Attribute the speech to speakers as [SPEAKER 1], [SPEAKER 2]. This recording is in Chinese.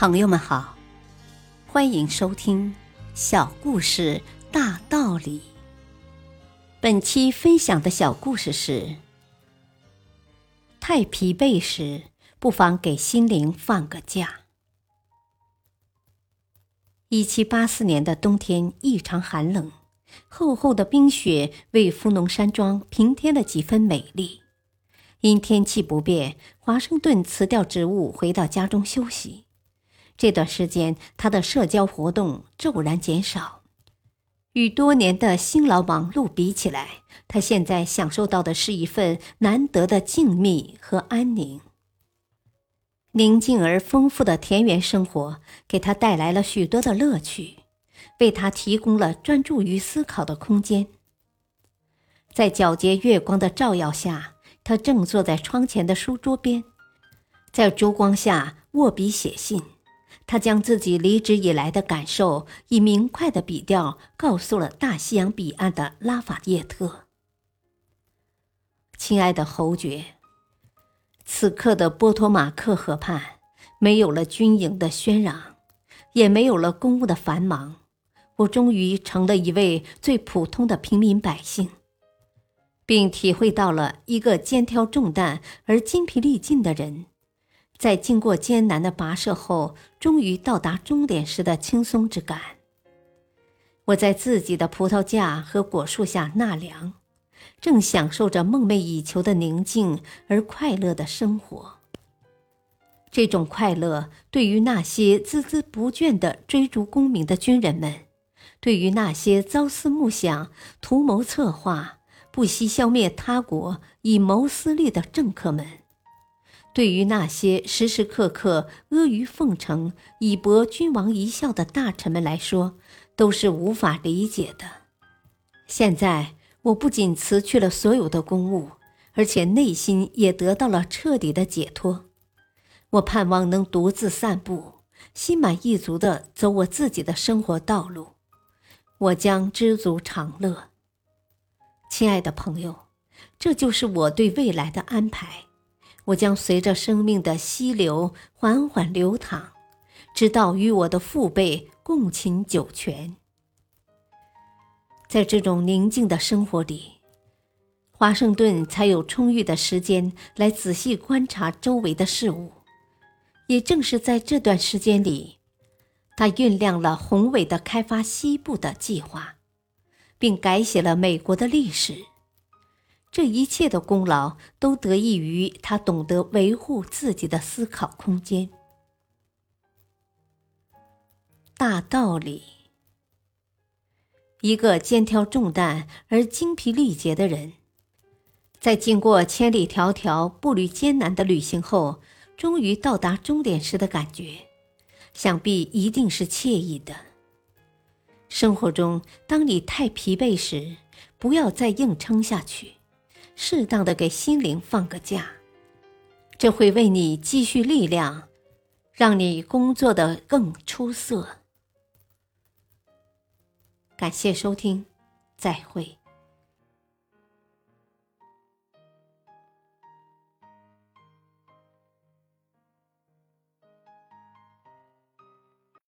[SPEAKER 1] 朋友们好，欢迎收听《小故事大道理》。本期分享的小故事是：太疲惫时，不妨给心灵放个假。一七八四年的冬天异常寒冷，厚厚的冰雪为富农山庄平添了几分美丽。因天气不便，华盛顿辞掉职务，回到家中休息。这段时间，他的社交活动骤然减少，与多年的辛劳忙碌比起来，他现在享受到的是一份难得的静谧和安宁。宁静而丰富的田园生活给他带来了许多的乐趣，为他提供了专注于思考的空间。在皎洁月光的照耀下，他正坐在窗前的书桌边，在烛光下握笔写信。他将自己离职以来的感受以明快的笔调告诉了大西洋彼岸的拉法叶特。亲爱的侯爵，此刻的波托马克河畔没有了军营的喧嚷，也没有了公务的繁忙，我终于成了一位最普通的平民百姓，并体会到了一个肩挑重担而筋疲力尽的人。在经过艰难的跋涉后，终于到达终点时的轻松之感。我在自己的葡萄架和果树下纳凉，正享受着梦寐以求的宁静而快乐的生活。这种快乐，对于那些孜孜不倦地追逐功名的军人们，对于那些朝思暮想、图谋策划、不惜消灭他国以谋私利的政客们。对于那些时时刻刻阿谀奉承以博君王一笑的大臣们来说，都是无法理解的。现在，我不仅辞去了所有的公务，而且内心也得到了彻底的解脱。我盼望能独自散步，心满意足地走我自己的生活道路。我将知足常乐。亲爱的朋友，这就是我对未来的安排。我将随着生命的溪流缓缓流淌，直到与我的父辈共寝九泉。在这种宁静的生活里，华盛顿才有充裕的时间来仔细观察周围的事物。也正是在这段时间里，他酝酿了宏伟的开发西部的计划，并改写了美国的历史。这一切的功劳都得益于他懂得维护自己的思考空间。大道理：一个肩挑重担而精疲力竭的人，在经过千里迢迢、步履艰难的旅行后，终于到达终点时的感觉，想必一定是惬意的。生活中，当你太疲惫时，不要再硬撑下去。适当的给心灵放个假，这会为你积蓄力量，让你工作的更出色。感谢收听，再会。